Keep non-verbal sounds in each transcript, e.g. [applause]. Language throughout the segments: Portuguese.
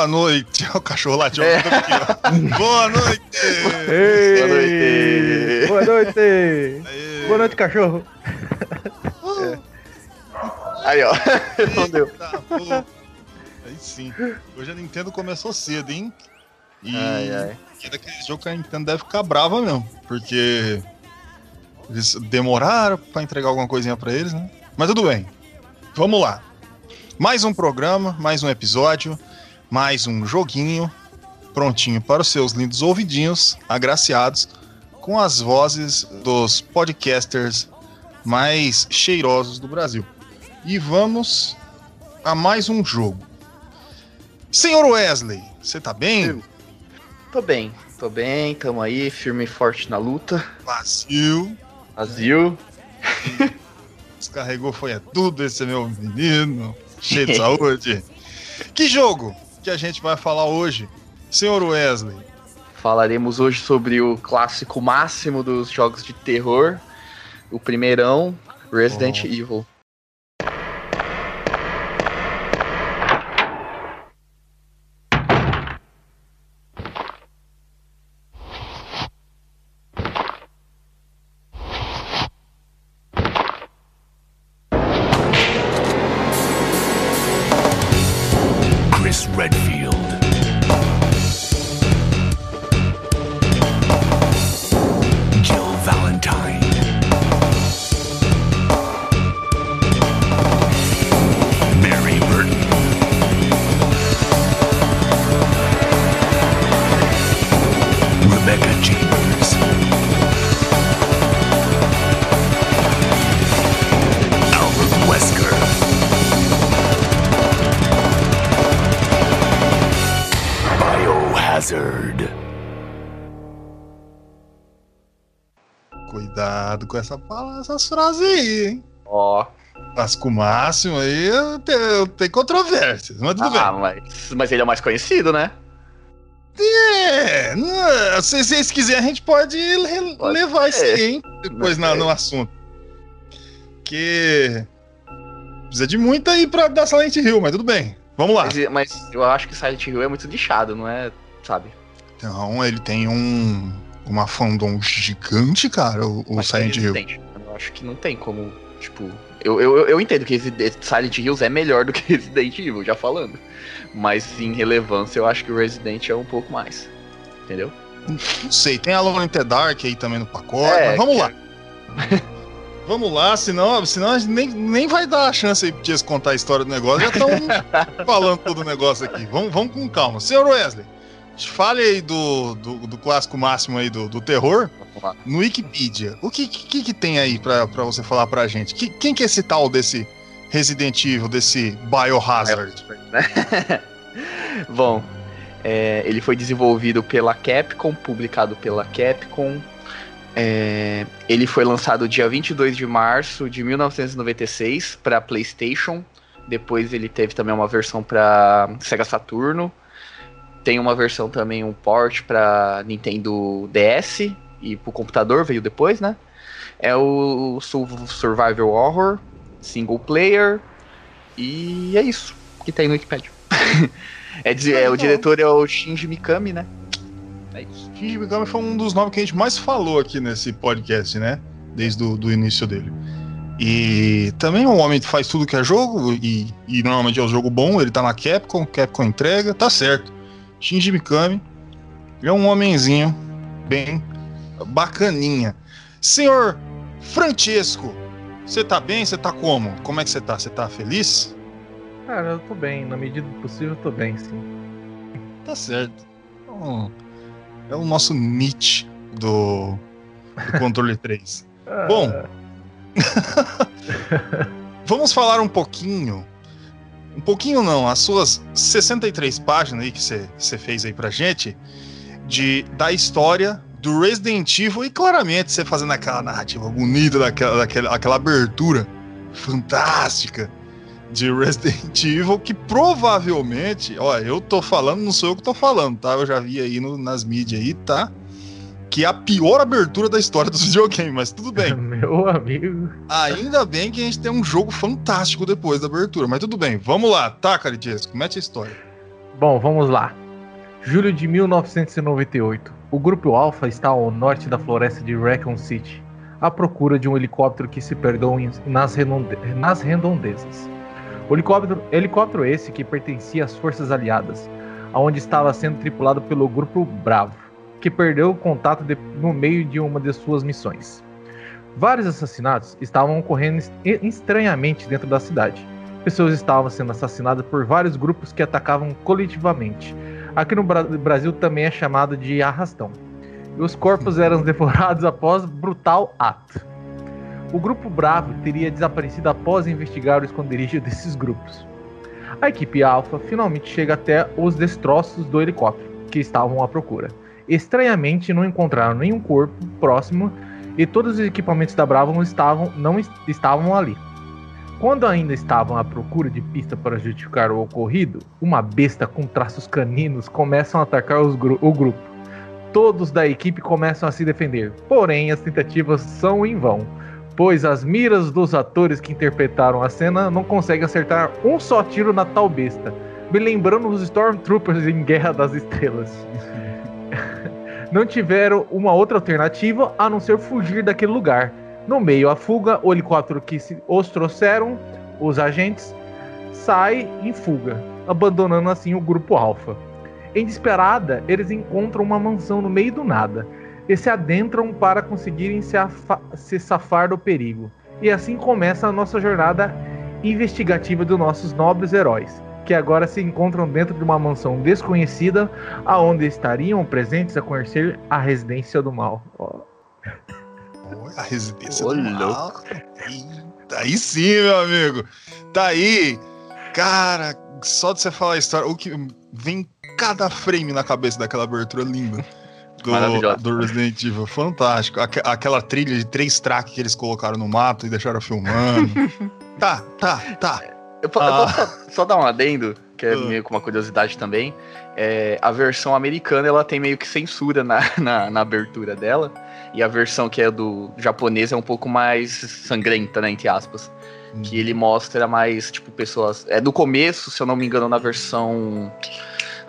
Boa noite. O cachorro latindo É. Boa noite. Ei, Boa noite. Boa noite. Aê. Boa noite, cachorro. Aí, ó. Não deu. Aí sim. Hoje a Nintendo começou cedo, hein? E Ai, ai. é daquele jogo que a Nintendo deve ficar brava mesmo. Porque eles demoraram pra entregar alguma coisinha pra eles, né? Mas tudo bem. Vamos lá. Mais um programa, mais um episódio, mais um joguinho prontinho para os seus lindos ouvidinhos, agraciados, com as vozes dos podcasters mais cheirosos do Brasil. E vamos a mais um jogo. Senhor Wesley, você tá bem? Tô bem, tô bem, tamo aí, firme e forte na luta. Vazio. Brasil. [laughs] Descarregou foi é tudo esse meu menino, cheio de saúde. [laughs] Que jogo que a gente vai falar hoje, senhor Wesley? Falaremos hoje sobre o clássico máximo dos jogos de terror, o primeirão, Resident Oh. Evil. Cuidado com essa fala- essas frases aí, hein? Ó. Clássico máximo aí eu te- tem controvérsias, mas tudo Ah, mas, mas ele é o mais conhecido, né? bem. É, não, se vocês quiserem, a gente pode, Pode levar isso aí, hein? Depois na- no assunto. Que precisa de muita aí pra dar Silent Hill, mas tudo bem. Vamos lá. Mas, mas eu acho que Silent Hill é muito lixado, não é? Sabe? Então, ele tem um uma fandom gigante, cara, o, o Silent Hill. Eu acho que não tem como, tipo. Eu, eu, eu- entendo que Silent Hills é melhor do que [laughs] Resident Evil, já falando. Mas em relevância, eu acho que o Resident é um pouco mais. Entendeu? Não sei, tem Alone in the Dark aí também no pacote, É, mas vamos que- lá. vamos lá, senão, senão a gente nem, nem vai dar a chance aí pra vocês contar a história do negócio. Já estão [laughs] falando todo o negócio aqui. Vamos, vamos com calma. Senhor Wesley, fale aí do, do, do clássico máximo aí do, do terror no Wikipedia. O que, que, que tem aí pra, pra você falar pra gente? Que- quem que é esse tal desse Resident Evil, desse Biohazard? [laughs] Bom, é, ele foi desenvolvido pela Capcom, publicado pela Capcom. É, ele foi lançado dia 22 de março de 1996 para PlayStation. Depois ele teve também uma versão para Sega Saturno. Tem uma versão também, um port para Nintendo DS e pro computador, veio depois, né? É o Sur- Survival Horror, single player. E é isso que tem no Wikipedia. [laughs] é, de- é, o diretor é o Shinji Mikami, né? É isso. Shinji Mikami foi um dos nomes que a gente mais falou aqui nesse podcast, né? Desde o início dele. E também é um homem que faz tudo que é jogo, e, e normalmente é um jogo bom, ele tá na Capcom, Capcom entrega, tá certo. Shinji Mikami é um homenzinho bem bacaninha. Senhor Francesco, você tá bem? Você tá como? Como é que você tá? Você tá feliz? Cara, eu tô bem. Na medida do possível, eu tô bem, sim. Tá certo. Então, é o nosso Nietzsche do, do controle [laughs] 3. Ah, Bom. [laughs] Vamos falar um pouquinho um pouquinho não, as suas 63 páginas aí que você fez aí pra gente, de, da história do Resident Evil e claramente você fazendo aquela narrativa bonita, daquela, daquela aquela abertura fantástica de Resident [laughs] Evil, que provavelmente, ó, eu tô falando, não sou eu que tô falando, tá? Eu já vi aí no- nas mídias aí, tá? Que é a pior abertura da história dos [laughs] videogames, mas tudo bem. [laughs] Meu amigo. Ainda bem que a gente tem um jogo fantástico depois da abertura, mas tudo bem. Vamos lá, tá, Caridiesco? Mete a história. Bom, vamos lá. Julho de 1998. O grupo Alpha está ao norte da floresta de Raccoon City, à procura de um helicóptero que se perdeu nas, redonde- nas redondezas. O helicóptero, helicóptero esse que pertencia às forças aliadas, aonde estava sendo tripulado pelo grupo Bravo, que perdeu o contato de- no meio de uma de suas missões. Vários assassinatos estavam ocorrendo est- estranhamente dentro da cidade. Pessoas estavam sendo assassinadas por vários grupos que atacavam coletivamente. Aqui no Bra- Brasil também é chamado de arrastão. E os corpos eram [laughs] devorados após brutal ato. O grupo Bravo teria desaparecido após investigar o esconderijo desses grupos. A equipe Alpha finalmente chega até os destroços do helicóptero que estavam à procura. Estranhamente, não encontraram nenhum corpo próximo e todos os equipamentos da Bravo não estavam, não est- estavam ali. Quando ainda estavam à procura de pista para justificar o ocorrido, uma besta com traços caninos começam a atacar gru- o grupo. Todos da equipe começam a se defender, porém as tentativas são em vão, pois as miras dos atores que interpretaram a cena não conseguem acertar um só tiro na tal besta, me lembrando os Stormtroopers em Guerra das Estrelas. Não tiveram uma outra alternativa a não ser fugir daquele lugar. No meio à fuga, o helicóptero que os trouxeram, os agentes, sai em fuga, abandonando assim o grupo Alpha. Em desesperada, eles encontram uma mansão no meio do nada e se adentram para conseguirem se, se safar do perigo. E assim começa a nossa jornada investigativa dos nossos nobres heróis, que agora se encontram dentro de uma mansão desconhecida, aonde estariam presentes a conhecer a residência do mal. Ó, A residência Ô, do mal. Eita, aí sim, meu amigo. Tá aí. Cara, só de você falar a história, o que vem cada frame na cabeça daquela abertura linda. Do, do Resident Evil, fantástico. Aque- aquela trilha de três tracks que eles colocaram no mato e deixaram filmando. [laughs] tá, tá, tá. Eu, po- eu Ah. posso só, só dar um adendo, que é Ah. meio que uma curiosidade também. É, a versão americana ela tem meio que censura na, [laughs] na, na abertura dela. E a versão que é do japonês é um pouco mais sangrenta, né? Entre aspas. Que ele mostra mais, tipo, pessoas. É do começo, se eu não me engano, na versão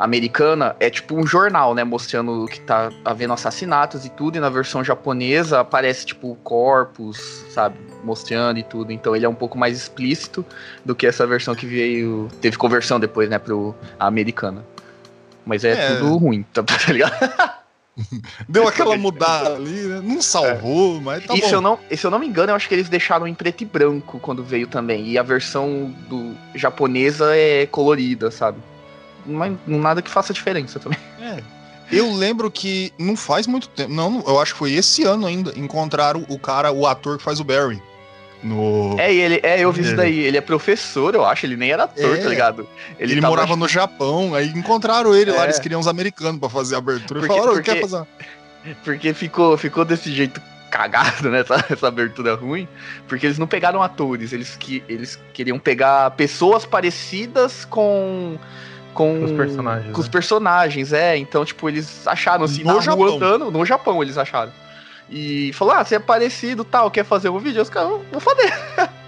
americana, é tipo um jornal, né? Mostrando que tá havendo assassinatos e tudo. E na versão japonesa aparece, tipo, corpos, sabe? Mostrando e tudo. Então ele é um pouco mais explícito do que essa versão que veio. Teve conversão depois, né, pro a americana. Mas é, É. tudo ruim, tá, [laughs] tá ligado? Deu aquela mudada ali, né? Não salvou, mas tá e bom. se eu, não, e se eu não me engano, eu acho que eles deixaram em preto e branco quando veio também. E a versão do japonesa é colorida, sabe? Mas nada que faça diferença também. [laughs] É. Eu lembro que não faz muito tempo. Não, eu acho que foi esse ano ainda. Encontraram o cara, o ator que faz o Barry. No. É, ele, é, eu vi isso Ele- daí. Ele é professor, eu acho. Ele nem era ator, É. tá ligado? ele tava- morava no Japão, aí encontraram ele lá, É. eles queriam uns americanos pra fazer a abertura. Porque- falaram, "Ô, porque- quer fazer? Porque ficou, ficou desse jeito cagado, né? [laughs] Essa, essa abertura ruim. Porque eles não pegaram atores, eles, que, eles queriam pegar pessoas parecidas com. Com Os personagens, Com os né? personagens, é. Então, tipo, eles acharam assim, No na Japão. rua andando, no Japão eles acharam. E falou: ah, você é parecido tal, quer fazer um vídeo? Os caras, vou fazer. [laughs]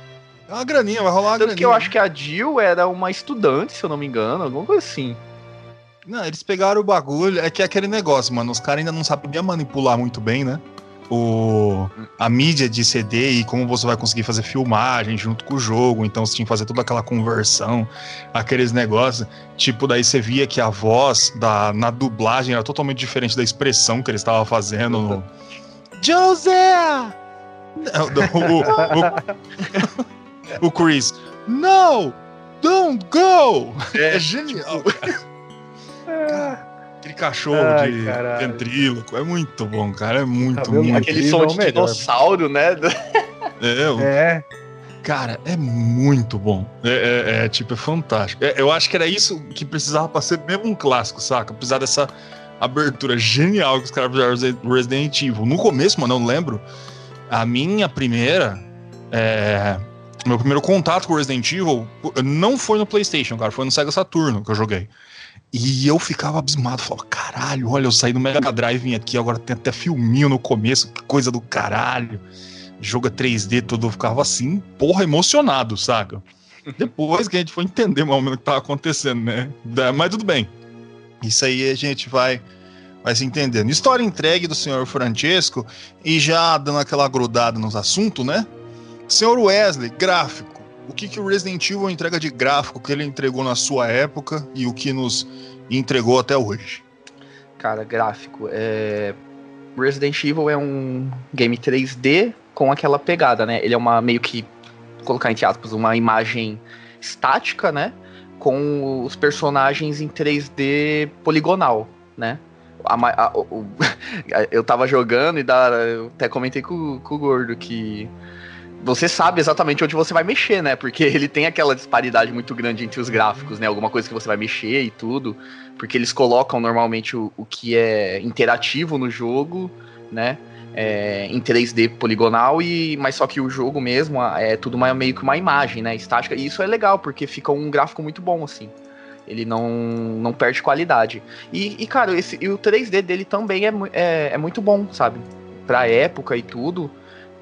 É uma graninha, vai rolar uma Tanto graninha. que eu acho que a Jill era uma estudante, se eu não me engano, alguma coisa assim. Não, eles pegaram o bagulho. É que é aquele negócio, mano. Os caras ainda não sabiam manipular muito bem, né? O, a mídia de CD e como você vai conseguir fazer filmagem junto com o jogo. Então você tinha que fazer toda aquela conversão, aqueles negócios. Tipo, daí você via que a voz da, na dublagem era totalmente diferente da expressão que eles estavam fazendo no. José! O, o, o Chris. No! Don't go! É, genial, [laughs] cara. Cara, Aquele cachorro Ai, de caralho. ventríloco. É muito bom, cara. É muito, Cabelo muito. Aquele som é de dinossauro, né? [laughs] É, o- É, Cara, é muito bom. É, é- é, tipo, é fantástico. É, eu acho que era isso que precisava pra ser mesmo um clássico, saca? Precisar dessa abertura genial que os caras fizeram Resi- Resident Evil. No começo, mano, eu não lembro. A minha primeira. é, meu primeiro contato com Resident Evil não foi no PlayStation, cara. Foi no Sega Saturno que eu joguei. E eu ficava abismado, falava, caralho, olha, eu saí do Mega Drive vim aqui, agora tem até filminho no começo, que coisa do caralho. Jogo é 3D todo, eu ficava assim, porra, emocionado, saca? [laughs] Depois que a gente foi entender mais ou menos o que tava acontecendo, né? Mas tudo bem. Isso aí a gente vai, vai se entendendo. História entregue do senhor Francesco e já dando aquela grudada nos assuntos, né? Senhor Wesley, gráfico. O que, que o Resident Evil entrega de gráfico que ele entregou na sua época e o que nos entregou até hoje? Cara, gráfico. É... Resident Evil é um game 3D com aquela pegada, né? Ele é uma meio que, colocar entre aspas, uma imagem estática, né? Com os personagens em 3D poligonal, né? A a- o- [laughs] eu tava jogando e da, até comentei com, com o Gordo que você sabe exatamente onde você vai mexer, né? Porque ele tem aquela disparidade muito grande entre os gráficos, né? Alguma coisa que você vai mexer e tudo. Porque eles colocam normalmente o, o que é interativo no jogo, né? É, em 3D poligonal, e mas só que o jogo mesmo é tudo uma- meio que uma imagem, né? Estática. E isso é legal, porque fica um gráfico muito bom, assim. Ele não, não perde qualidade. E, e, cara, esse, e o 3D dele também é, é, é muito bom, sabe? Pra época e tudo.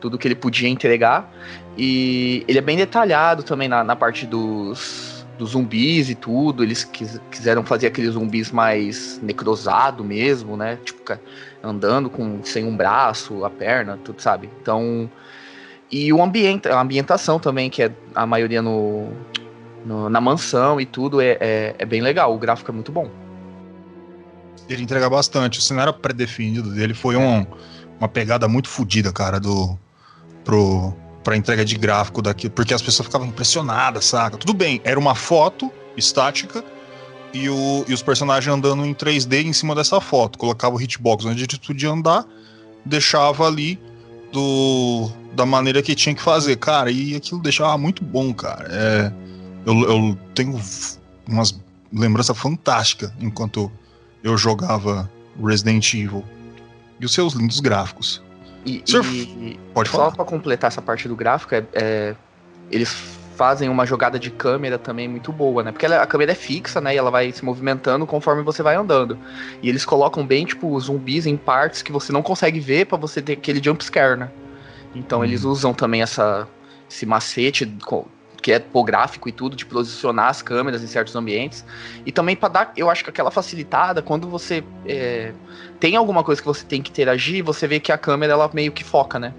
Tudo que ele podia entregar. E ele é bem detalhado também na, na parte dos, dos zumbis e tudo. Eles quis- quiseram fazer aqueles zumbis mais necrosado mesmo, né? Tipo, andando com sem um braço, a perna, tudo, sabe? Então. E o ambiente, a ambientação também, que é a maioria no, no- na mansão e tudo, é, é, é bem legal. O gráfico é muito bom. Ele entrega bastante. O cenário pré-definido dele foi um- uma pegada muito fodida, cara, do pro pra entrega de gráfico daqui, porque as pessoas ficavam impressionadas, saca? Tudo bem, era uma foto estática e, o, e os personagens andando em 3D em cima dessa foto. Colocava o hitbox onde eles podiam andar, deixava ali do da maneira que tinha que fazer, cara, e aquilo deixava muito bom, cara. É, eu, eu tenho umas lembranças fantásticas enquanto eu jogava Resident Evil. E os seus lindos gráficos. E, e- Pode só pra completar essa parte do gráfico, é, é, eles fazem uma jogada de câmera também muito boa, né? Porque ela- a câmera é fixa, né? E ela vai se movimentando conforme você vai andando. E eles colocam bem, tipo, os zumbis em partes que você não consegue ver pra você ter aquele jump scare, né? Então Hum. eles usam também essa, esse macete que é topográfico e tudo, de posicionar as câmeras em certos ambientes. E também pra dar, eu acho que aquela facilitada, quando você é, tem alguma coisa que você tem que interagir, você vê que a câmera ela meio que foca, né?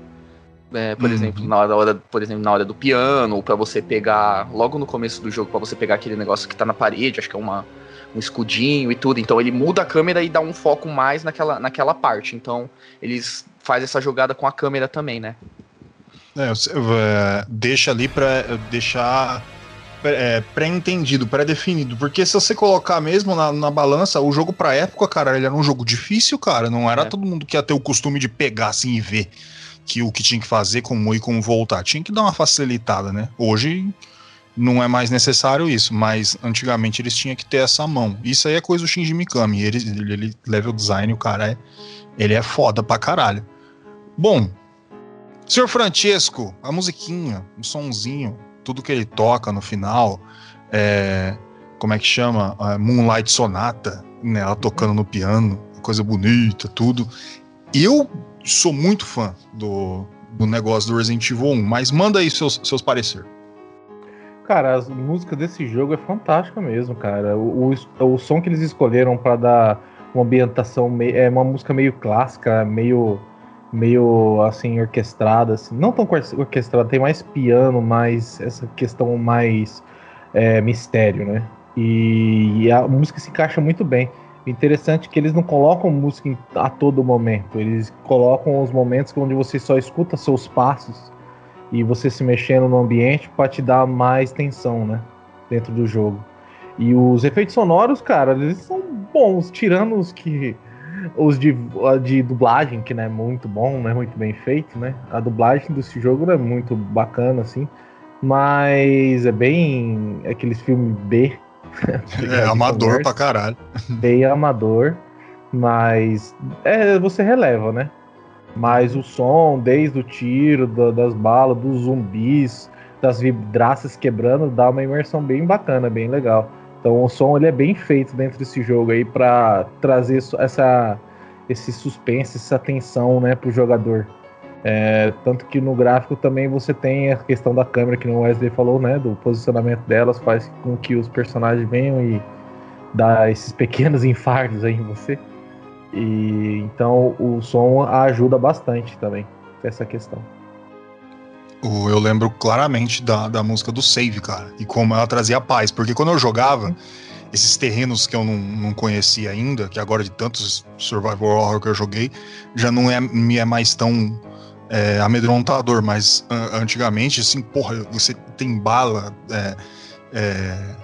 É, por Uhum. exemplo, na hora, por exemplo, na hora do piano, ou pra você pegar logo no começo do jogo, pra você pegar aquele negócio que tá na parede, acho que é uma, um escudinho e tudo. Então ele muda a câmera e dá um foco mais naquela, naquela parte. Então eles fazem essa jogada com a câmera também, né? É, é, deixa ali pra deixar é, pré-entendido, pré-definido. Porque se você colocar mesmo na, na balança, o jogo pra época, cara, ele era um jogo difícil, cara. Não era É. todo mundo que ia ter o costume de pegar assim e ver que o que tinha que fazer, como ir, como voltar. Tinha que dar uma facilitada, né? Hoje não é mais necessário isso, mas antigamente eles tinham que ter essa mão. Isso aí é coisa do Shinji Mikami. Ele, ele, ele level design, o cara é. Ele é foda pra caralho. Bom, Senhor Francesco, a musiquinha, o sonzinho, tudo que ele toca no final, é, como é que chama? É, Moonlight Sonata, né, ela tocando no piano, coisa bonita, tudo. Eu sou muito fã do, do negócio do Resident Evil 1, mas manda aí seus, seus parecer. Cara, a música desse jogo é fantástica mesmo, cara. O, o, o som que eles escolheram pra dar uma ambientação é uma música meio clássica, meio meio assim orquestrada, assim. não tão or- orquestrada, tem mais piano, mais essa questão mais é, mistério, né? E, e a música se encaixa muito bem. O interessante é que eles não colocam música a todo momento, eles colocam os momentos onde você só escuta seus passos e você se mexendo no ambiente para te dar mais tensão, né? Dentro do jogo. E os efeitos sonoros, cara, eles são bons, tirando os que. Os de, de dublagem, que não é muito bom, não é muito bem feito, né? A dublagem desse jogo não é muito bacana, assim. Mas é bem aqueles filmes B. É, [laughs] amador pra caralho. Bem amador. Mas é, você releva, né? Mas o som, desde o tiro, da- das balas, dos zumbis, das vidraças quebrando, dá uma imersão bem bacana, bem legal. Então o som ele é bem feito dentro desse jogo aí pra trazer essa, esse suspense, essa tensão, né, pro jogador. É, tanto que no gráfico também você tem a questão da câmera que o Wesley falou, né, do posicionamento delas faz com que os personagens venham e dar esses pequenos [laughs] infartos aí em você. E então o som ajuda bastante também essa questão. Eu lembro claramente da, da música do Save, cara, e como ela trazia paz. Porque quando eu jogava, esses terrenos que eu não, não conhecia ainda, que agora de tantos survival horror que eu joguei, já não é, me é mais tão é, amedrontador. Mas an- antigamente, assim, porra, você tem bala, é, é,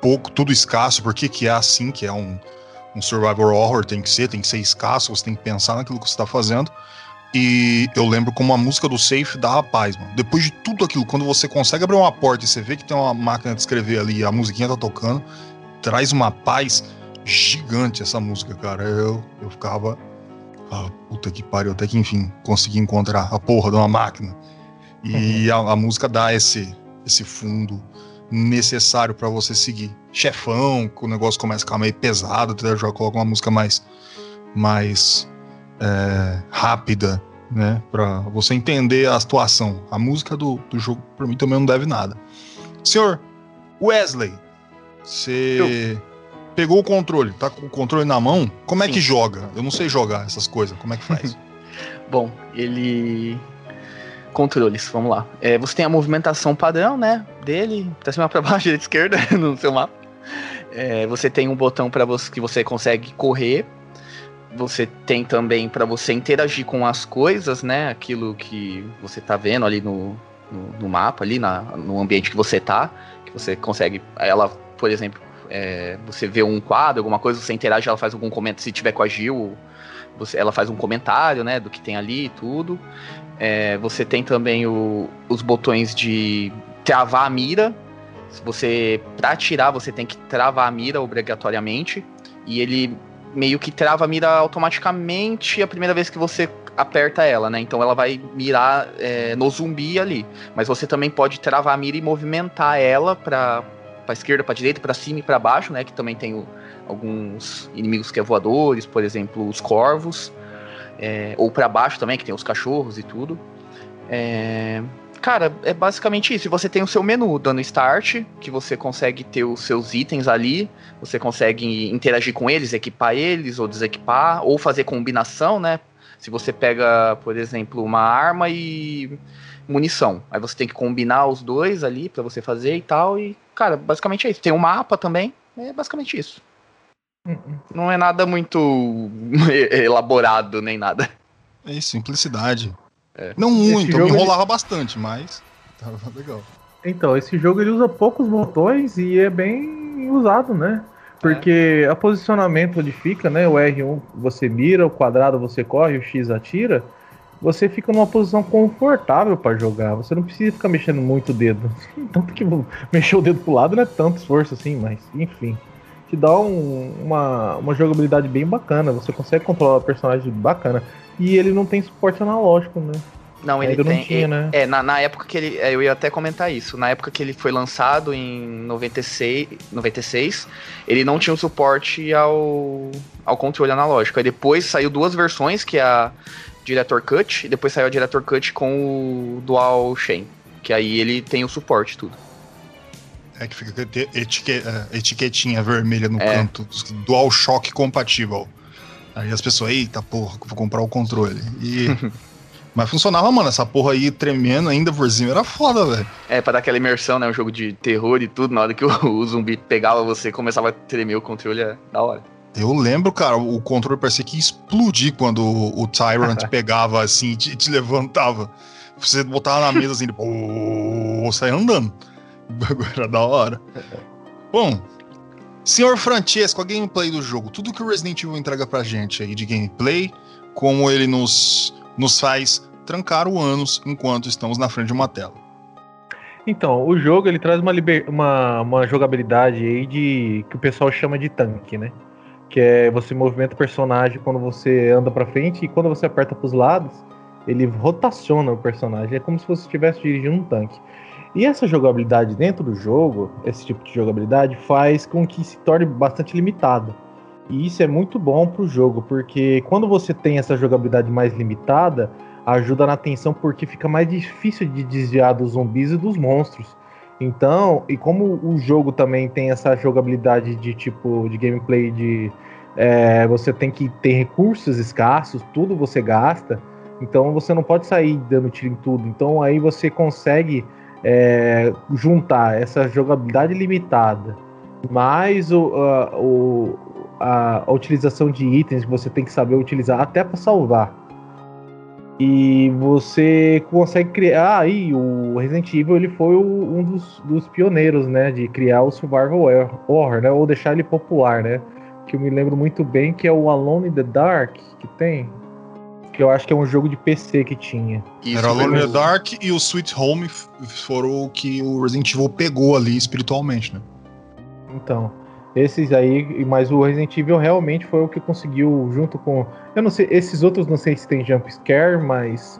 pouco, tudo escasso. Por que, que é assim que é um, um survival horror? Tem que ser, tem que ser escasso, você tem que pensar naquilo que você tá fazendo. E eu lembro como a música do Safe dava paz, mano. Depois de tudo aquilo, quando você consegue abrir uma porta e você vê que tem uma máquina de escrever ali e a musiquinha tá tocando, traz uma paz gigante essa música, cara. Eu, eu ficava. Ah, puta que pariu, até que enfim consegui encontrar a porra de uma máquina. E a, a música dá esse, esse fundo necessário pra você seguir. Chefão, que o negócio começa a ficar meio pesado, já coloca uma música mais. mais é, rápida, né? Pra você entender a situação. A música do, do jogo, pra mim, também não deve nada. Senhor Wesley, você pegou o controle, tá com o controle na mão? Como é Sim. que joga? Eu não sei jogar essas coisas. Como é que faz? [laughs] [laughs] Bom, ele. Controles, vamos lá. É, você tem a movimentação padrão, né? Dele, pra cima, pra baixo, [laughs] direita, esquerda, no seu mapa. É, você tem um botão para você que você consegue correr. Você tem também para você interagir com as coisas, né? Aquilo que você tá vendo ali no, no, no mapa, ali na, no ambiente que você tá. Que você consegue. Ela, por exemplo, é, você vê um quadro, alguma coisa, você interage, ela faz algum comentário. Se tiver com a Gil, você, ela faz um comentário, né, do que tem ali e tudo. É, você tem também o- os botões de travar a mira. Se você para atirar, você tem que travar a mira obrigatoriamente e ele meio que trava a mira automaticamente a primeira vez que você aperta ela, né? Então ela vai mirar é, no zumbi ali. Mas você também pode travar a mira e movimentar ela para para esquerda, para direita, para cima e para baixo, né? Que também tem o- alguns inimigos que é voadores, por exemplo, os corvos, é, ou para baixo também, que tem os cachorros e tudo. É, cara, é basicamente isso. Você tem o seu menu dando start, que você consegue ter os seus itens ali, você consegue interagir com eles, equipar eles ou desequipar, ou fazer combinação, né? Se você pega, por exemplo, uma arma e munição, aí você tem que combinar os dois ali pra você fazer e tal. E, cara, basicamente é isso. Tem um mapa também, é basicamente isso. Não é nada muito [laughs] elaborado nem nada. É isso, simplicidade. É. Não muito, eu jogo, me enrolava bastante, mas [laughs] tava legal. Então, esse jogo ele usa poucos botões e é bem usado, né? Porque o posicionamento onde fica, né? O R1 você mira, o quadrado você corre, o X atira. Você fica numa posição confortável para jogar. Você não precisa ficar mexendo muito o dedo. [laughs] Tanto que mexer o dedo pro lado não é tanto esforço assim, mas enfim. Te dá um- uma, uma jogabilidade bem bacana. Você consegue controlar o personagem bacana. E ele não tem suporte analógico, né? Não, ele Ainda não tem. tinha, né? É, na, na época que ele. é, Eu ia até comentar isso. Na época que ele foi lançado, em 96, 96 ele não tinha o suporte ao, ao controle analógico. Aí depois saiu duas versões, que é a Director Cut, e depois saiu a Director Cut com o Dual Chain. Que aí ele tem o suporte tudo. É que fica é, etiquetinha vermelha no É. canto, DualShock compatível. Aí as pessoas, eita porra, vou comprar o controle. E. [laughs] Mas funcionava, mano, essa porra aí tremendo ainda por cima era foda, velho. É, pra dar aquela imersão, né? Um jogo de terror e tudo. Na hora que [laughs] o, o zumbi pegava você, começava a tremer o controle, é da hora. Eu lembro, cara, o controle parecia que ia explodir quando o, o Tyrant [laughs] pegava assim e te, te levantava. Você botava na mesa assim, pô, saia andando. O bagulho Era da hora. Bom, senhor Francesco, a gameplay do jogo. Tudo que o Resident Evil entrega pra gente aí de gameplay, como ele nos, nos faz trancar o ânus enquanto estamos na frente de uma tela. Então, o jogo ele traz uma, liber... uma, uma jogabilidade aí de que o pessoal chama de tanque, né? Que é você movimenta o personagem quando você anda pra frente e quando você aperta pros lados, ele rotaciona o personagem. É como se você estivesse dirigindo um tanque. E essa jogabilidade dentro do jogo, esse tipo de jogabilidade, faz com que se torne bastante limitado. E isso é muito bom pro jogo, porque quando você tem essa jogabilidade mais limitada, ajuda na tensão porque fica mais difícil de desviar dos zumbis e dos monstros. Então, e como o jogo também tem essa jogabilidade de tipo de gameplay de é, você tem que ter recursos escassos, tudo você gasta, então você não pode sair dando tiro em tudo. Então aí você consegue é, juntar essa jogabilidade limitada mais o, a, o, a, a utilização de itens que você tem que saber utilizar até para salvar. E você consegue criar. Aí, o Resident Evil ele foi o, um dos, dos, pioneiros, né? De criar o Survival Horror, né? Ou deixar ele popular, né? Que eu me lembro muito bem que é o Alone in the Dark que tem. Que eu acho que é um jogo de PC que tinha. Isso, Era Alone in the Dark e o Sweet Home foram o que o Resident Evil pegou ali espiritualmente, né? Então. Esses aí, mas o Resident Evil realmente foi o que conseguiu, junto com. Eu não sei, esses outros não sei se tem jump scare, mas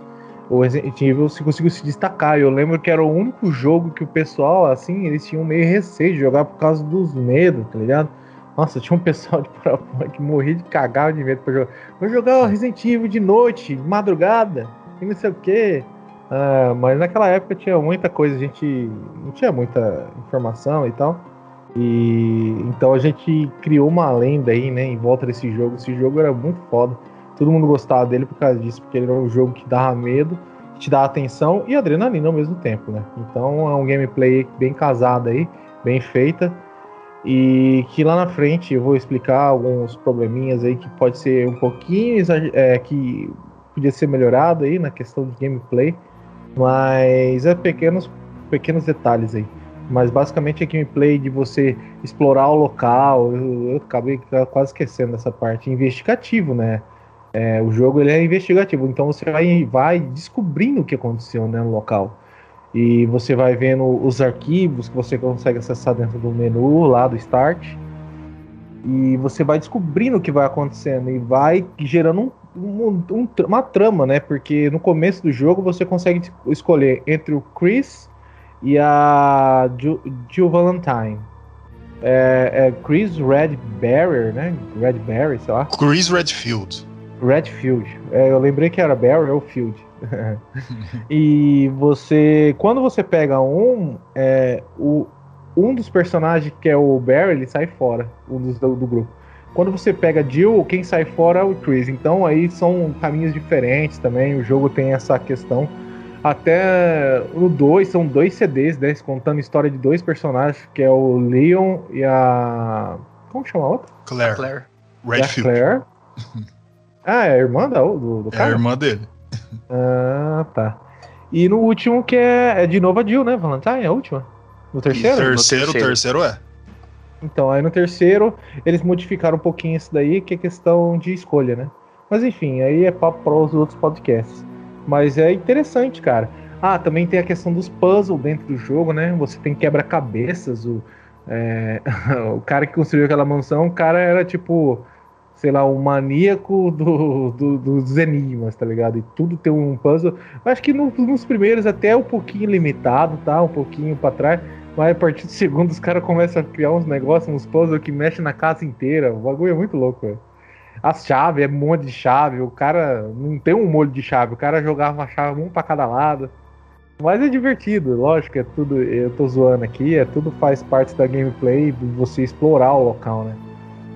o Resident Evil se conseguiu se destacar. Eu lembro que era o único jogo que o pessoal, assim, eles tinham meio receio de jogar por causa dos medos, tá ligado? Nossa, tinha um pessoal de Paraná que morria de cagar de medo pra jogar. Vou jogar Resident Evil de noite, de madrugada, e não sei o quê. Ah, mas naquela época tinha muita coisa, a gente não tinha muita informação e tal. E então a gente criou uma lenda aí, né, em volta desse jogo. Esse jogo era muito foda. Todo mundo gostava dele por causa disso, porque ele era um jogo que dava medo, te dava atenção e adrenalina ao mesmo tempo, né? Então é um gameplay bem casado aí, bem feita. E que lá na frente eu vou explicar alguns probleminhas aí que pode ser um pouquinho é, que podia ser melhorado aí na questão de gameplay, mas é pequenos pequenos detalhes aí. Mas basicamente é gameplay de você explorar o local. Eu, eu acabei quase esquecendo dessa parte. Investigativo, né? É, o jogo ele é investigativo, então você vai, vai descobrindo o que aconteceu né, no local. E você vai vendo os arquivos que você consegue acessar dentro do menu lá do Start. E você vai descobrindo o que vai acontecendo e vai gerando um, um, um, uma trama, né? Porque no começo do jogo você consegue escolher entre o Chris e a Jill, Valentine. É, é Chris Redberry, né? Redberry, sei lá. Chris Redfield. Redfield. É, eu lembrei que era Barry ou Field. [laughs] e você, quando você pega um, é, o, um dos personagens que é o Barry, ele sai fora, um dos do, do grupo. Quando você pega Jill, quem sai fora é o Chris. Então aí são caminhos diferentes também. O jogo tem essa questão até no 2, são dois CDs, né? Contando a história de dois personagens, que é o Leon e a. Como chama a outra? Claire. Claire. Redfield. Claire. [laughs] ah, é a irmã da, do, do cara? É a irmã dele. Ah, tá. E no último, que é, é de novo a Jill, né? Valentine, a última? No terceiro? Terceiro, no terceiro. terceiro é. Então, aí no terceiro, eles modificaram um pouquinho isso daí, que é questão de escolha, né? Mas enfim, aí é papo para os outros podcasts. Mas é interessante, cara. Ah, também tem a questão dos puzzles dentro do jogo, né? Você tem quebra-cabeças. O, é, [laughs] o cara que construiu aquela mansão, o cara era tipo, sei lá, um maníaco do, do, dos enigmas, tá ligado? E tudo tem um puzzle. Acho que no, nos primeiros até é um pouquinho limitado, tá? Um pouquinho para trás. Mas a partir do segundo os caras começam a criar uns negócios, uns puzzles que mexem na casa inteira. O bagulho é muito louco, velho. As chaves, é um monte de chave. O cara não tem um molho de chave. O cara jogava uma chave um para cada lado. Mas é divertido, lógico, é tudo. Eu tô zoando aqui, é tudo faz parte da gameplay de você explorar o local, né?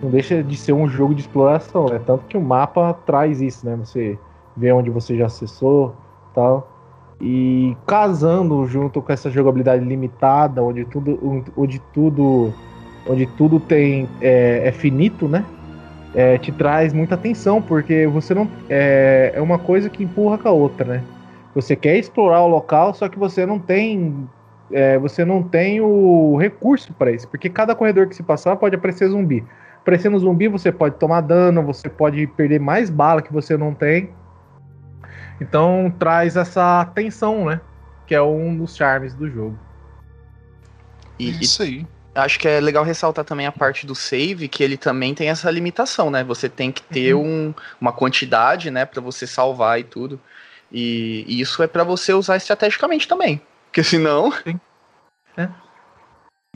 Não deixa de ser um jogo de exploração, é tanto que o mapa traz isso, né? Você vê onde você já acessou, tal. E casando junto com essa jogabilidade limitada, onde tudo, onde tudo, onde tudo tem é, é finito, né? é, te traz muita atenção, porque você não. É, é uma coisa que empurra com a outra, né? Você quer explorar o local, só que você não tem. É, você não tem o recurso para isso, porque cada corredor que se passar pode aparecer zumbi. Aparecendo zumbi, você pode tomar dano, você pode perder mais bala que você não tem. Então traz essa tensão, né? Que é um dos charmes do jogo. E, e Isso aí. acho que é legal ressaltar também a parte do save, que ele também tem essa limitação, né? Você tem que ter um, uma quantidade, né, Pra você salvar e tudo. E, e isso é pra você usar estrategicamente também. Porque senão.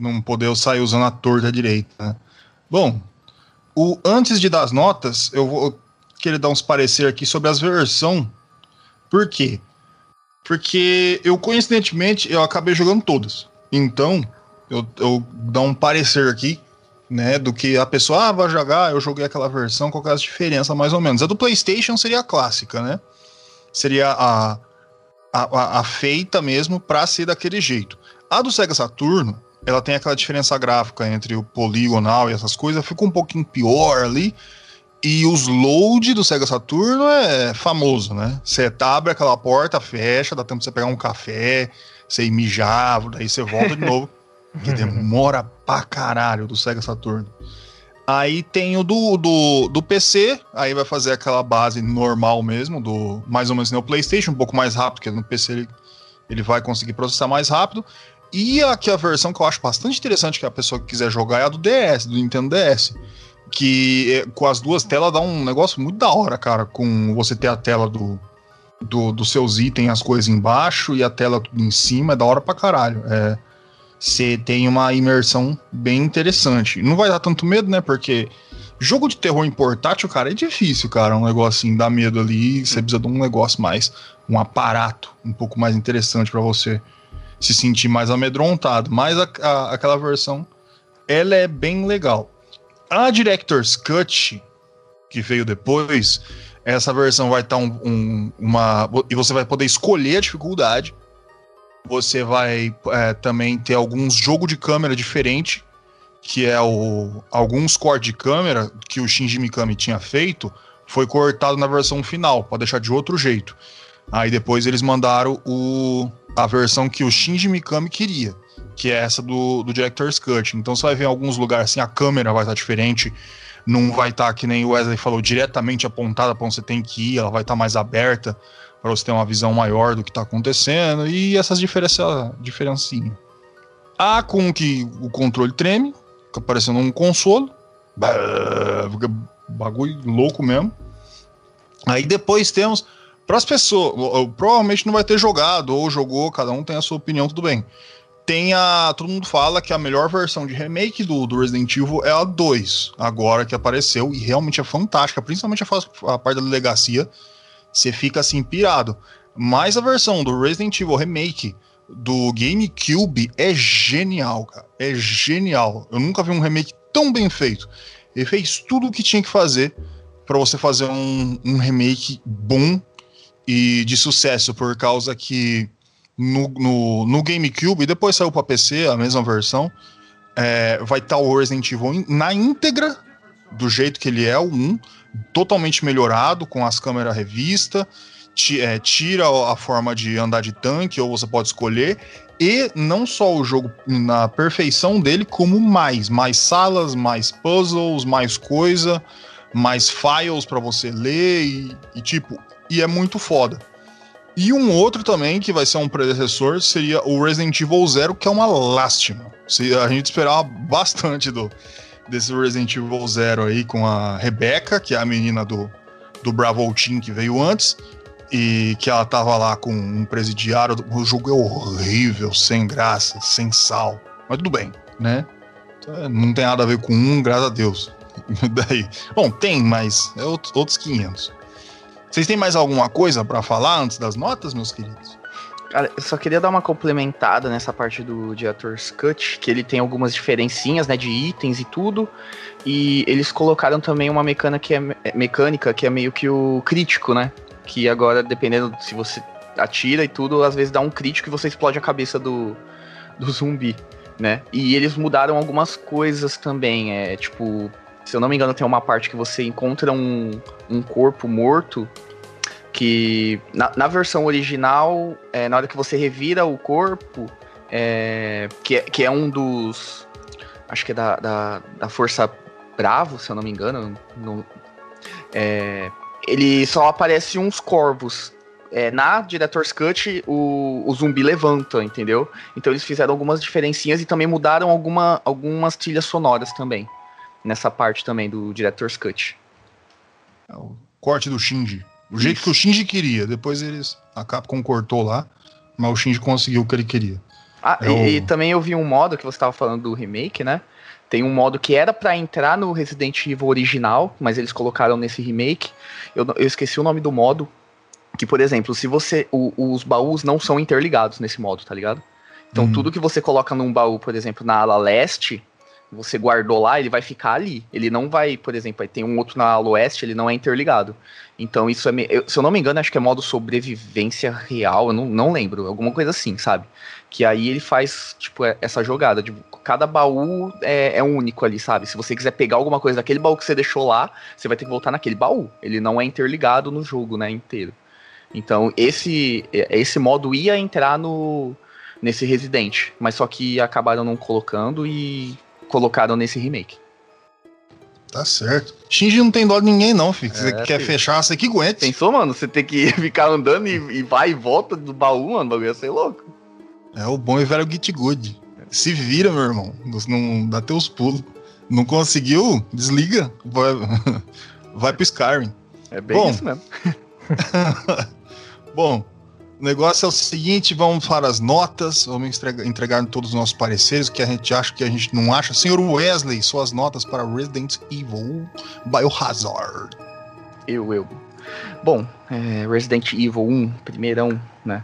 Não poder sair usando a torta direita, né? Bom, o, antes de dar as notas, eu vou querer dar uns parecer aqui sobre as versões. Por quê? Porque eu, coincidentemente, eu acabei jogando todas. Então, eu, eu um parecer aqui, né, do que a pessoa ah, vai jogar, eu joguei aquela versão, qual é a diferença, mais ou menos. A do PlayStation seria a clássica, né? Seria a, a, a- a feita mesmo pra ser daquele jeito. A do Sega Saturno, ela tem aquela diferença gráfica entre o poligonal e essas coisas, fica um pouquinho pior ali. E os load do Sega Saturno é famoso, né? Você abre aquela porta, fecha, dá tempo de você pegar um café, você ir mijar, daí você volta de novo. [laughs] Que demora pra caralho do Sega Saturno. Aí tem o do, do, do PC, aí vai fazer aquela base normal mesmo, do mais ou menos no PlayStation, um pouco mais rápido, porque no PC ele, ele vai conseguir processar mais rápido. E aqui a versão que eu acho bastante interessante que a pessoa que quiser jogar é a do DS, do Nintendo DS. Que é, com as duas telas dá um negócio muito da hora, cara. Com você ter a tela do, do, dos seus itens, as coisas embaixo e a tela tudo em cima, é da hora pra caralho. É, você tem uma imersão bem interessante. Não vai dar tanto medo, né? Porque jogo de terror em portátil, cara, é difícil, cara. Um negócio assim, dá medo ali. Você precisa de um negócio mais, um aparato um pouco mais interessante pra você se sentir mais amedrontado. Mas a- a- aquela versão, ela é bem legal. A Director's Cut, que veio depois, essa versão vai estar um, um- uma. E você vai poder escolher a dificuldade. Você vai é, também ter alguns jogos de câmera diferente, que é o alguns cortes de câmera que o Shinji Mikami tinha feito, foi cortado na versão final, para deixar de outro jeito. Aí depois eles mandaram o, a versão que o Shinji Mikami queria, que é essa do, do Director's Cut. Então você vai ver em alguns lugares assim, a câmera vai estar diferente, não vai estar, que nem o Wesley falou, diretamente apontada para onde você tem que ir, ela vai estar mais aberta para você ter uma visão maior do que está acontecendo e essas diferença, diferencinhas. Há com que o controle treme, fica parecendo um consolo, Bah, fica bagulho louco mesmo. Aí depois temos para as pessoas, provavelmente não vai ter jogado ou jogou, cada um tem a sua opinião, tudo bem. Tem a, todo mundo fala que a melhor versão de remake do, do Resident Evil é a 2, agora que apareceu e realmente é fantástica, principalmente a, a parte da delegacia, você fica assim pirado. Mas a versão do Resident Evil Remake do GameCube é genial, cara. É genial. Eu nunca vi um remake tão bem feito. Ele fez tudo o que tinha que fazer para você fazer um, um remake bom e de sucesso, por causa que no, no, no GameCube, e depois saiu para PC, a mesma versão, é, vai estar o Resident Evil na íntegra, do jeito que ele é, o 1, totalmente melhorado, com as câmeras revista, é, tira a forma de andar de tanque, ou você pode escolher, e não só o jogo na perfeição dele, como mais, mais salas, mais puzzles, mais coisa, mais files para você ler e, e, tipo, e é muito foda. E um outro também que vai ser um predecessor seria o Resident Evil Zero, que é uma lástima. A gente esperava bastante do desse Resident Evil Zero aí com a Rebecca, que é a menina do do Bravo Team que veio antes e que ela tava lá com um presidiário. O jogo é horrível, sem graça, sem sal. Mas tudo bem, né? Não tem nada a ver com um, graças a Deus. [laughs] Daí. Bom, tem, mas é outros 500. Vocês têm mais alguma coisa pra falar antes das notas, meus queridos? Cara, eu só queria dar uma complementada nessa parte do Director's Cut, que ele tem algumas diferencinhas, né, de itens e tudo. E eles colocaram também uma mecânica que é, é- mecânica que é meio que o crítico, né? Que agora, dependendo se você atira e tudo, às vezes dá um crítico e você explode a cabeça do, do zumbi, né? E eles mudaram algumas coisas também. É tipo, se eu não me engano, tem uma parte que você encontra um, um corpo morto que na, na versão original, é, na hora que você revira o corpo, é, que, é, que é um dos. Acho que é da, da, da Força Bravo, se eu não me engano. não- é, ele só aparece uns corvos é, na Director's Cut o, o zumbi levanta, entendeu? Então eles fizeram algumas diferencinhas e também mudaram alguma, algumas trilhas sonoras também. Nessa parte também do Director's Cut. É o corte do Shinji. O jeito Isso. que o Shinji queria. Depois eles. A Capcom cortou lá, mas o Shinji conseguiu o que ele queria. Ah, É e, o- e também eu vi um modo que você estava falando do remake, né? Tem um modo que era pra entrar no Resident Evil original, mas eles colocaram nesse remake. Eu, eu esqueci o nome do modo. Que, por exemplo, se você. o- os baús não são interligados nesse modo, tá ligado? Então Hum. tudo que você coloca num baú, por exemplo, na ala leste, você guardou lá, ele vai ficar ali. Ele não vai, por exemplo, tem um outro na oeste, ele não é interligado. Então isso é. eu- se eu não me engano, acho que é modo sobrevivência real, eu não, não lembro. Alguma coisa assim, sabe? Que aí ele faz, tipo, é- essa jogada. De, cada baú é, é único ali, sabe? Se você quiser pegar alguma coisa daquele baú que você deixou lá, você vai ter que voltar naquele baú. Ele não é interligado no jogo, né, inteiro. Então, esse, é- esse modo ia entrar no nesse Resident, mas só que acabaram não colocando e colocaram nesse remake. Tá certo. Shinji não tem dó de ninguém, não, filho. Você É, quer filho. fechar, você que aguente. Pensou, mano? Você tem que [laughs] ficar andando e, e vai e volta do baú, mano, o bagulho ia ser louco. É o bom e velho Git Good. Se vira, meu irmão. Não dá teus pulos. Não conseguiu? Desliga. Vai, [laughs] vai pro Skyrim. É bem Bom. isso mesmo. [laughs] Bom, o negócio é o seguinte: vamos para as notas. Vamos entregar, entregar todos os nossos pareceres, o que a gente acha, o que a gente não acha. Senhor Wesley, suas notas para Resident Evil Biohazard. Eu, eu. Bom, é, Resident Evil 1, primeirão, né?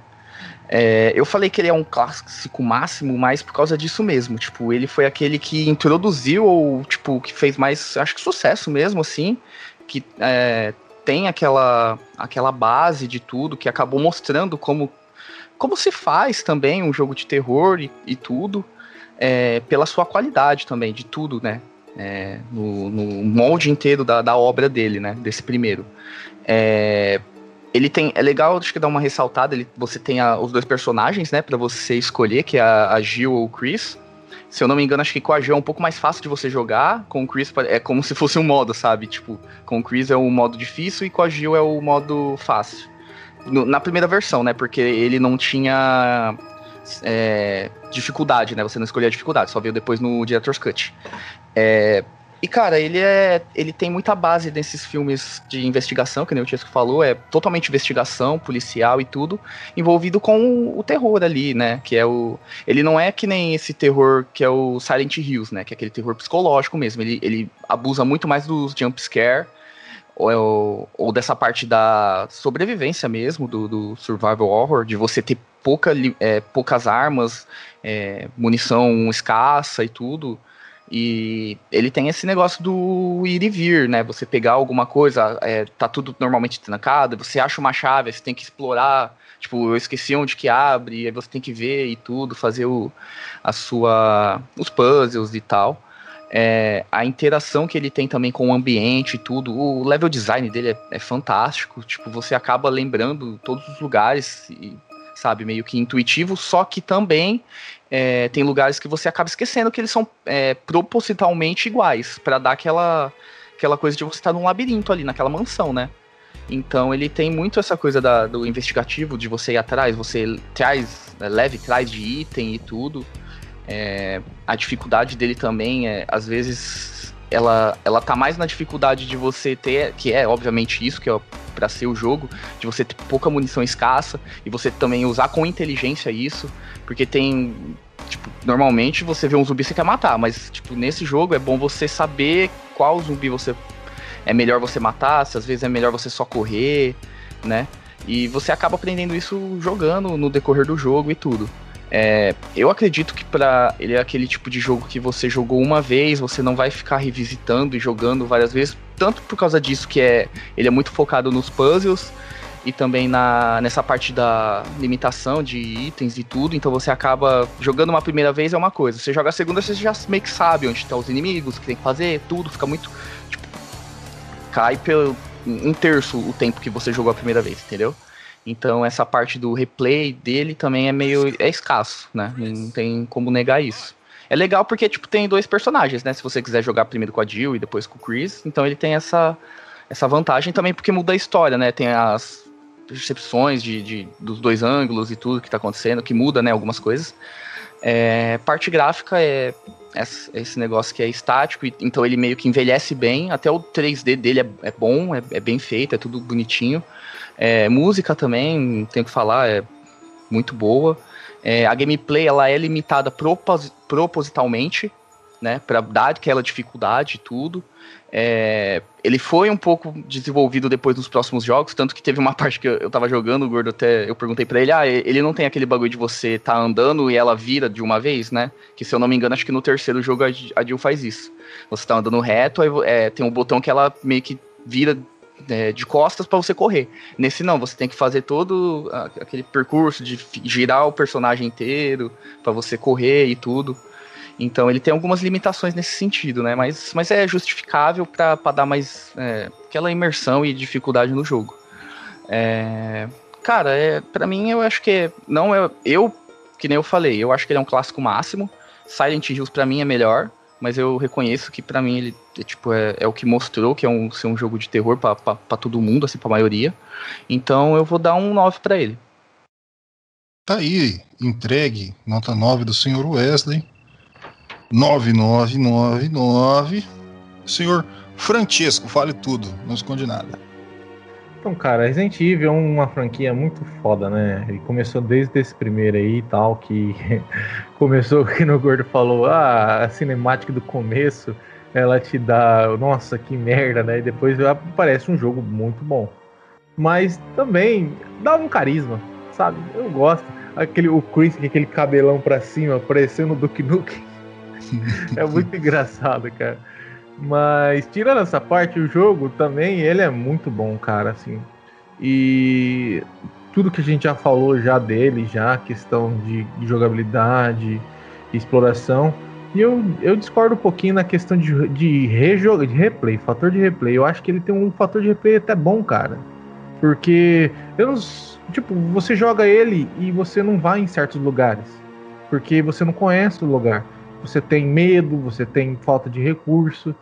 É, eu falei que ele é um clássico máximo, mas por causa disso mesmo. Tipo, ele foi aquele que introduziu, ou, tipo, que fez mais, acho que sucesso mesmo, assim. Que é, tem aquela, aquela base de tudo, que acabou mostrando como, como se faz também um jogo de terror e, e tudo. é, pela sua qualidade também, de tudo, né? É, no, no molde inteiro da, da obra dele, né? Desse primeiro. É, ele tem. É legal, acho que dar uma ressaltada. Ele, você tem a- os dois personagens, né? Pra você escolher, que é a, a Jill ou o Chris. Se eu não me engano, acho que com a Jill é um pouco mais fácil de você jogar. Com o Chris é como se fosse um modo, sabe? Tipo, com o Chris é o modo difícil e com a Jill é o modo fácil. No- na primeira versão, né? Porque ele não tinha é, dificuldade, né? Você não escolhia a dificuldade, só veio depois no Director's Cut. É, e, cara, ele é. Ele tem muita base nesses filmes de investigação, que nem o Tiesco falou, é totalmente investigação, policial e tudo, envolvido com o terror ali, né? Que é o. Ele não é que nem esse terror que é o Silent Hills, né? Que é aquele terror psicológico mesmo. Ele, ele abusa muito mais dos jump scare. Ou, ou dessa parte da sobrevivência mesmo, do, do survival horror, de você ter pouca, é, poucas armas, é, munição escassa e tudo. E ele tem esse negócio do ir e vir, né? Você pegar alguma coisa, é, tá tudo normalmente trancado, você acha uma chave, você tem que explorar. Tipo, eu esqueci onde que abre, aí você tem que ver e tudo, fazer o, a sua, os puzzles e tal. É, a interação que ele tem também com o ambiente e tudo, o level design dele é, é fantástico. Tipo, você acaba lembrando todos os lugares, e, sabe, meio que intuitivo, só que também é, tem lugares que você acaba esquecendo que eles são é, propositalmente iguais, pra dar aquela, aquela coisa de você estar num labirinto ali, naquela mansão, né? Então ele tem muito essa coisa da- do investigativo, de você ir atrás, você traz, né, leve traz de item e tudo. É, a dificuldade dele também é, às vezes, ela, ela tá mais na dificuldade de você ter, que é obviamente isso, que é pra ser o jogo, de você ter pouca munição escassa e você também usar com inteligência isso, porque tem. Tipo, normalmente você vê um zumbi você quer matar, mas tipo, nesse jogo é bom você saber qual zumbi você é melhor você matar, se às vezes é melhor você só correr, né? E você acaba aprendendo isso jogando no decorrer do jogo e tudo. É, eu acredito que para ele é aquele tipo de jogo que você jogou uma vez, você não vai ficar revisitando e jogando várias vezes, tanto por causa disso que é ele é muito focado nos puzzles e também na, nessa parte da limitação de itens e tudo, então você acaba jogando uma primeira vez é uma coisa, você joga a segunda você já meio que sabe onde estão os inimigos, o que tem que fazer, tudo fica muito tipo, cai pelo um terço o tempo que você jogou a primeira vez, entendeu? Então essa parte do replay dele também é meio é escasso, né? Não tem como negar isso. É legal porque tipo tem dois personagens, né? Se você quiser jogar primeiro com a Jill e depois com o Chris, então ele tem essa essa vantagem também porque muda a história, né? Tem as percepções de, de, dos dois ângulos e tudo que tá acontecendo, que muda, né, algumas coisas. É, parte gráfica é esse negócio que é estático, então ele meio que envelhece bem, até o 3D dele é, é bom, é, é, bem feito, é tudo bonitinho. É, música também, tenho que falar, é muito boa. É, a gameplay ela é limitada propos propositalmente, né, para dar aquela dificuldade e tudo. É, ele foi um pouco desenvolvido depois nos próximos jogos, tanto que teve uma [laughs] parte que eu, eu tava jogando, o Gordo até, eu perguntei para ele, ah, ele não tem aquele bagulho de você tá andando e ela vira de uma vez, né? Que se eu não me engano, acho que no terceiro jogo a, a Jill faz isso. Você tá andando reto, aí é, tem um botão que ela meio que vira é, de costas para você correr. Nesse não, você tem que fazer todo aquele percurso de girar o personagem inteiro para você correr e tudo. Então ele tem algumas limitações nesse sentido, né? Mas, mas é justificável para dar mais é, aquela imersão e dificuldade no jogo. É, cara, é, para mim eu acho que não é eu que nem eu falei, eu acho que ele é um clássico máximo. Silent Hills para mim é melhor, mas eu reconheço que para mim ele é, tipo é, é, o que mostrou que é um ser um jogo de terror para todo mundo, assim, para maioria. Então eu vou dar um 9 para ele. Tá aí, entregue, nota 9 do senhor Wesley. 9999. Senhor Francesco, fale tudo, não esconde nada. Então, cara, Resident Evil é uma franquia muito foda, né? Ele começou desde esse primeiro aí e tal, que [laughs] começou que no Gordo falou, ah, a cinemática do começo, ela te dá, nossa, que merda, né? E depois parece um jogo muito bom. Mas também dá um carisma, sabe? Eu gosto. Aquele, o Chris com aquele cabelão pra cima, parecendo o Duke Nukem [laughs] é muito engraçado, cara. Mas tirando essa parte, o jogo também ele é muito bom, cara, assim. E tudo que a gente já falou já dele, já questão de, de jogabilidade, exploração. E eu, eu discordo um pouquinho na questão de, de, rejogo, de replay, fator de replay. Eu acho que ele tem um fator de replay até bom, cara. Porque eu não, tipo, você joga ele e você não vai em certos lugares. Porque você não conhece o lugar você tem medo, você tem falta de recurso.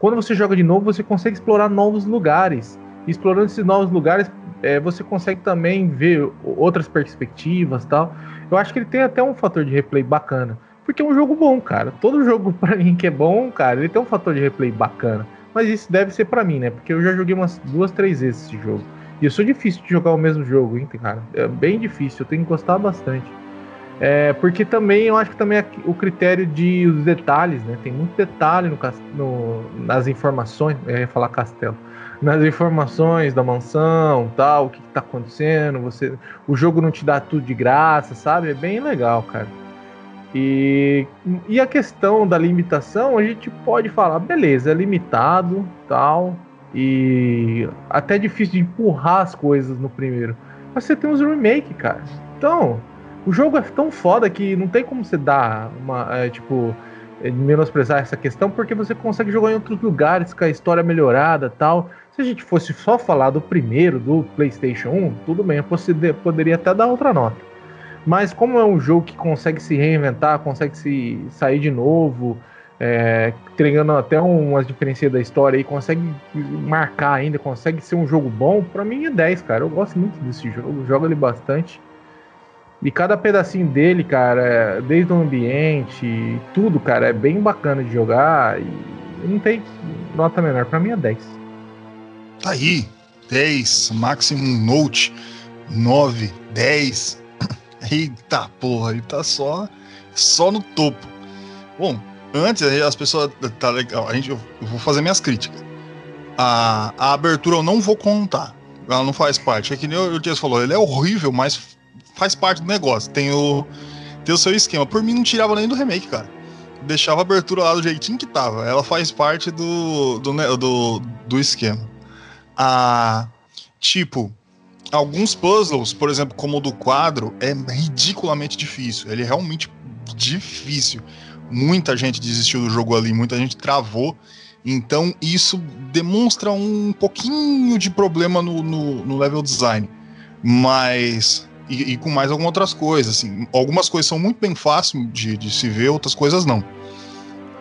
Quando você joga de novo, você consegue explorar novos lugares. Explorando esses novos lugares, é, você consegue também ver outras perspectivas tal. Eu acho que ele tem até um fator de replay bacana. Porque é um jogo bom, cara. Todo jogo, [laughs] para mim, que é bom, cara, ele tem um fator de replay bacana. Mas isso deve ser para mim, né? Porque eu já joguei umas duas, três vezes esse jogo. E eu sou difícil de jogar o mesmo jogo, hein, cara? É bem difícil, eu tenho que gostar bastante. É, porque também eu acho que também é o critério de os detalhes, né? Tem muito detalhe no, no, nas informações, eu ia falar castelo, nas informações da mansão, tal, o que, está acontecendo, você, o jogo não te dá tudo de graça, sabe? É bem legal, cara. E, e a questão da limitação, a gente pode falar, beleza, é limitado, tal, e até difícil de empurrar as coisas no primeiro. Mas você tem os remake, cara. Então, o jogo é tão foda que não tem como você dar uma. É, tipo, é, menosprezar essa questão, porque você consegue jogar em outros lugares com a história melhorada tal. Se a gente fosse só falar do primeiro, do PlayStation 1, tudo bem, eu poderia até dar outra nota. Mas como é um jogo que consegue se reinventar, consegue se sair de novo, é, treinando até umas diferenças da história e consegue marcar ainda, consegue ser um jogo bom, para mim é 10, cara. Eu gosto muito desse jogo, jogo ele bastante. E cada pedacinho dele, cara, desde o ambiente, tudo, cara, é bem bacana de jogar e não tem nota menor. Pra mim é 10. Tá aí, 10, Maximum Note 9, 10. [clears throat] Eita porra, ele tá só, só no topo. Bom, antes as pessoas. Tá legal, a gente, eu vou fazer minhas críticas. A, a abertura eu não vou contar. Ela não faz parte. É que nem o Dias falou, ele é horrível, mas faz parte do negócio. Tem o, tem o seu esquema. Por mim, não tirava nem do remake, cara. Deixava a abertura lá do jeitinho que tava. Ela faz parte do, do, do, do esquema. Ah, tipo, alguns puzzles, por exemplo, como o do quadro, é ridiculamente difícil. Ele é realmente difícil. Muita gente desistiu do jogo ali, muita gente travou. Então, isso demonstra um pouquinho de problema no, no, no level design. Mas e, e, com mais algumas outras coisas. Assim. Algumas coisas são muito bem fáceis de, de se ver, outras coisas não.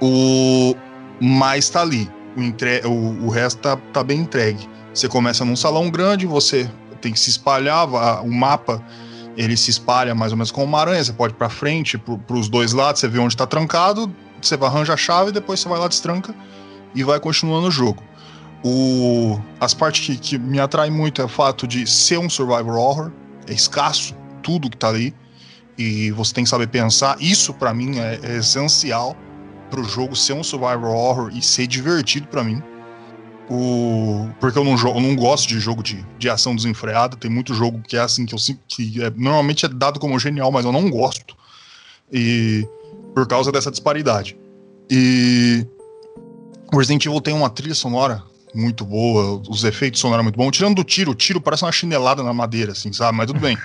O mais tá ali. O, entre... o, o resto tá, tá bem entregue. Você começa num salão grande, você tem que se espalhar, o mapa ele se espalha mais ou menos como uma aranha, você pode ir pra frente, pro, pros dois lados, você vê onde tá trancado, você arranja a chave, depois você vai lá, destranca e vai continuando o jogo. O, as partes que, que me atraem muito é o fato de ser um survival horror, é escasso tudo que tá ali, e você tem que saber pensar. Isso pra mim é, é essencial pro jogo ser um survival horror e ser divertido pra mim. O, porque eu não, jo- eu não gosto de jogo de, de ação desenfreada. Tem muito jogo que é assim que eu sinto que é- normalmente é dado como genial, mas eu não gosto. E por causa dessa disparidade. E o Resident Evil tem uma trilha sonora muito boa, os efeitos sonoros muito bons. Tirando do tiro, o tiro parece uma chinelada na madeira, assim, sabe? Mas tudo bem.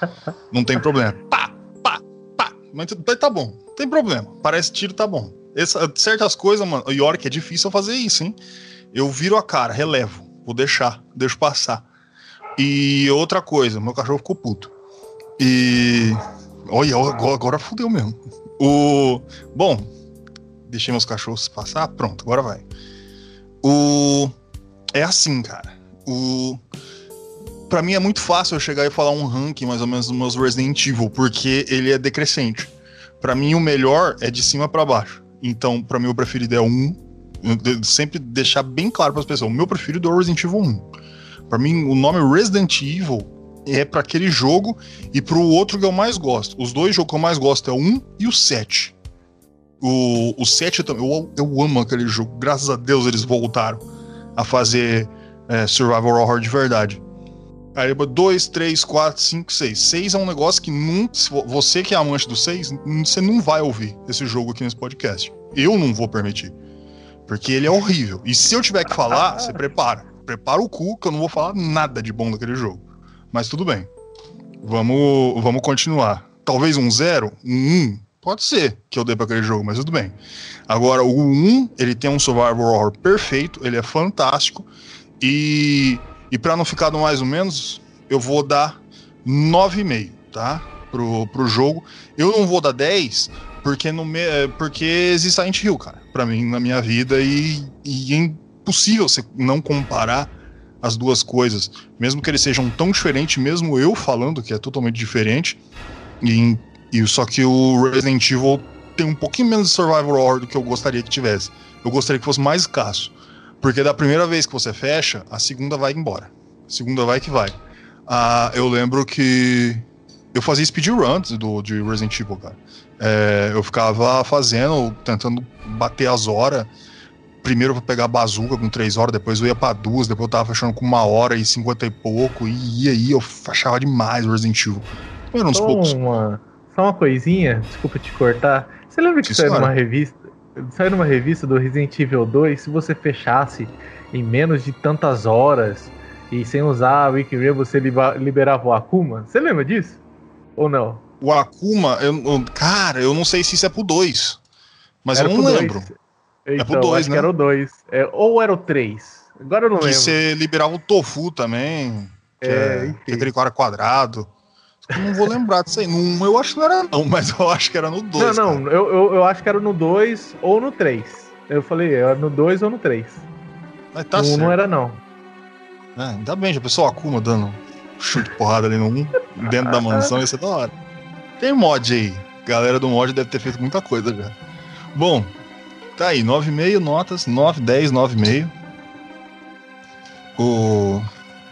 [laughs] não tem problema. Pá, pá, pá. Mas tá bom, não tem problema. Parece tiro, tá bom. Essa- certas coisas, mano, e que é difícil fazer isso, hein? Eu viro a cara, relevo, vou deixar, deixo passar. E outra coisa, meu cachorro ficou puto. E. Olha, agora, agora fudeu mesmo. O. Bom, deixei meus cachorros passar, pronto, agora vai. O. É assim, cara. O. Pra mim é muito fácil eu chegar e falar um ranking mais ou menos dos meus Resident Evil, porque ele é decrescente. Pra mim o melhor é de cima pra baixo. Então, pra mim o preferido é um. Sempre deixar bem claro pras pessoas, o meu preferido é o Resident Evil 1. Pra mim o nome Resident Evil é pra aquele jogo e pro outro que eu mais gosto. Os dois jogos que eu mais gosto é o 1 e o 7. O, o 7 também, eu, eu amo aquele jogo. Graças a Deus eles voltaram a fazer é, Survival Horror de verdade. Aí 2, 3, 4, 5, 6. 6 é um negócio que nunca. Você que é amante do 6, você não vai ouvir esse jogo aqui nesse podcast. Eu não vou permitir. Porque ele é horrível. E se eu tiver que falar, [laughs] você prepara. Prepara o cu, que eu não vou falar nada de bom daquele jogo. Mas tudo bem. Vamos, vamos continuar. Talvez um 0, um 1. Pode ser que eu dê pra aquele jogo, mas tudo bem. Agora, o 1, ele tem um survival horror perfeito, ele é fantástico. E, e para não ficar no mais ou menos, eu vou dar 9,5, tá? Pro, pro jogo. Eu não vou dar 10, porque, no me, é, porque existe Silent Hill, cara, pra mim, na minha vida. E, e é impossível você não comparar as duas coisas. Mesmo que eles sejam tão diferentes, mesmo eu falando que é totalmente diferente. E, e só que o Resident Evil tem um pouquinho menos de survival horror do que eu gostaria que tivesse. Eu gostaria que fosse mais escasso. Porque da primeira vez que você fecha, a segunda vai embora. A segunda vai que vai. Ah, eu lembro que eu fazia speedruns do, de Resident Evil, cara. É, eu ficava fazendo, tentando bater as horas. Primeiro pra pegar a bazuca com 3 horas, depois eu ia pra duas, depois eu tava fechando com uma hora e 50 e pouco. E aí eu achava demais o Resident Evil. Era uns Só poucos. Só uma coisinha, desculpa te cortar. Você lembra que Sim, saiu numa revista? Saiu numa revista do Resident Evil 2, se você fechasse em menos de tantas horas e sem usar a Wikireal, você liberava o Akuma? Você lembra disso? Ou não? O Akuma, eu, eu- cara, eu não sei se isso é pro 2. Mas Era eu não lembro. dois. Então, pro dois, acho né? que era o 2. É, ou era o 3. Agora eu não Que lembro. você liberava o tofu também. Que É, é, enfim. que é aquele cara quadrado. Não vou lembrar disso aí. No 1 eu acho que não era, não, mas eu acho que era no 2. Não, não, eu, eu, eu acho que era no 2 ou no 3. Eu falei, era no 2 ou no 3. Mas tá no 1 certo. não era não. É, ainda bem, já pensou o Akuma dando chute porrada ali no 1, dentro da mansão, ia ser da hora. Tem mod aí. Galera do mod deve ter feito muita coisa já. Bom, tá aí, 9,5 notas, 9, 10, 9,5. O.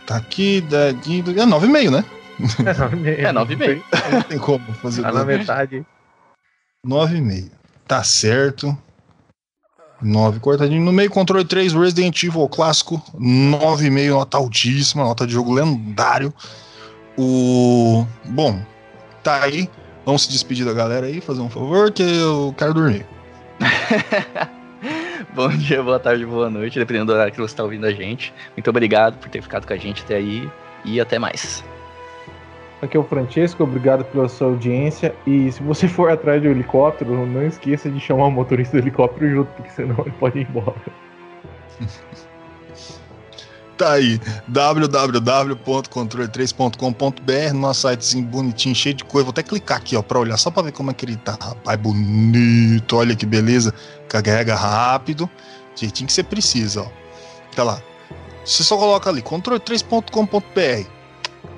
Tá aqui, da- de- é 9,5, né? É, 9,5. Não tem como fazer Tá na metade. 9,5. Tá certo. 9 cortadinho no meio, controle 3, Resident Evil clássico, 9,5, nota altíssima, nota de jogo lendário. O. Bom, tá aí. Vamos se despedir da galera aí, fazer um favor, que eu quero dormir. [laughs] Bom dia, boa tarde, boa noite, dependendo do horário que você está ouvindo a gente. Muito obrigado por ter ficado com a gente até aí e até mais. Aqui é o Francesco, obrigado pela sua audiência. E se você for atrás de um helicóptero, não esqueça de chamar o motorista do helicóptero junto, porque senão ele pode ir embora. [laughs] Tá aí, www.controle3.com.br, nosso sitezinho bonitinho, cheio de coisa. Vou até clicar aqui, ó, pra olhar, só pra ver como é que ele tá. Rapaz, bonito, olha que beleza. Carrega rápido, jeitinho que você precisa, ó. Tá lá. Você só coloca ali, controle3.com.br.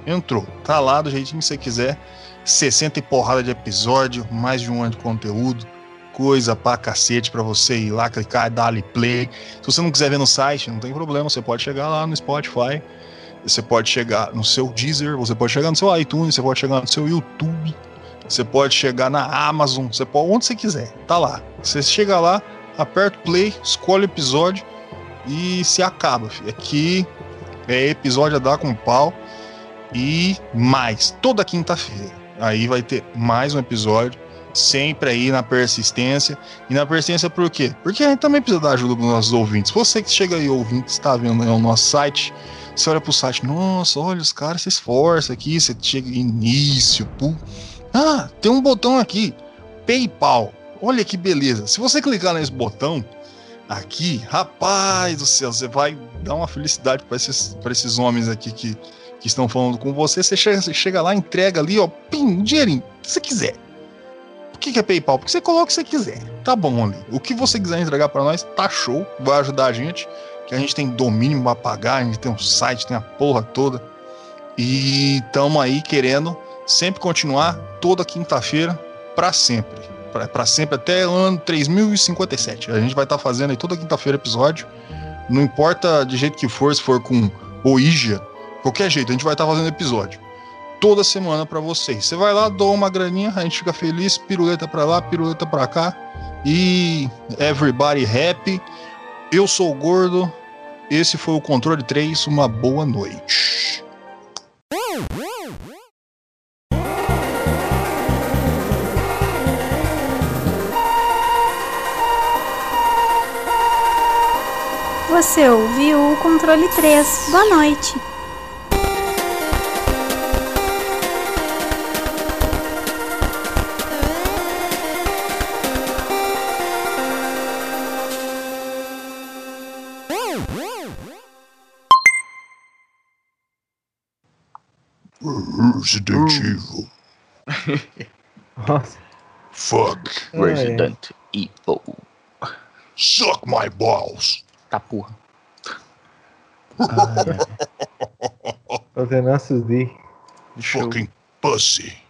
Entrou. Tá lá do jeitinho que você quiser. 60 e porrada de episódio, mais de um ano de conteúdo. Coisa pra cacete pra você ir lá, clicar, dar ali play. Se você não quiser ver no site, não tem problema. Você pode chegar lá no Spotify. Você pode chegar no seu Deezer, você pode chegar no seu iTunes, você pode chegar no seu YouTube, você pode chegar na Amazon, você pode onde você quiser. Tá lá. Você chega lá, aperta play, escolhe o episódio e se acaba. Aqui é episódio a dar com pau e mais toda quinta-feira. Aí vai ter mais um episódio, sempre aí na persistência. E na persistência por quê? Porque a gente também precisa dar ajuda dos nossos ouvintes. Você que chega aí ouvindo, está vendo aí o nosso site, você olha pro site, nossa, olha, os caras se esforçam aqui, você chega início, pum. Ah, tem um botão aqui, PayPal. Olha que beleza. Se você clicar nesse botão aqui, rapaz do céu, você vai dar uma felicidade para esses, esses homens aqui que, que estão falando com você. Você chega, você chega lá, entrega ali, ó, pim, dinheirinho, o você quiser. Por que, que é PayPal? Porque você coloca o que você quiser. Tá bom ali. O que você quiser entregar para nós, tá show, vai ajudar a gente que a gente tem domínio para pagar, a gente tem um site, tem a porra toda. E estamos aí querendo sempre continuar toda quinta-feira para sempre. Para sempre até o ano 3057. A gente vai estar tá fazendo aí toda quinta-feira episódio. Não importa de jeito que for, se for com Ouija, qualquer jeito, a gente vai estar tá fazendo episódio. Toda semana para vocês. Você vai lá, doa uma graninha, a gente fica feliz, piruleta para lá, piruleta para cá. E everybody happy. Eu sou o Gordo. Esse foi o Controle 3. Uma boa noite. Você ouviu o Controle 3. Boa noite. Resident Evil. [laughs] Nossa. Fuck. Resident Evil. Suck my balls. Tá porra. Fazendo nossos dias. Deixa eu- Fucking pussy.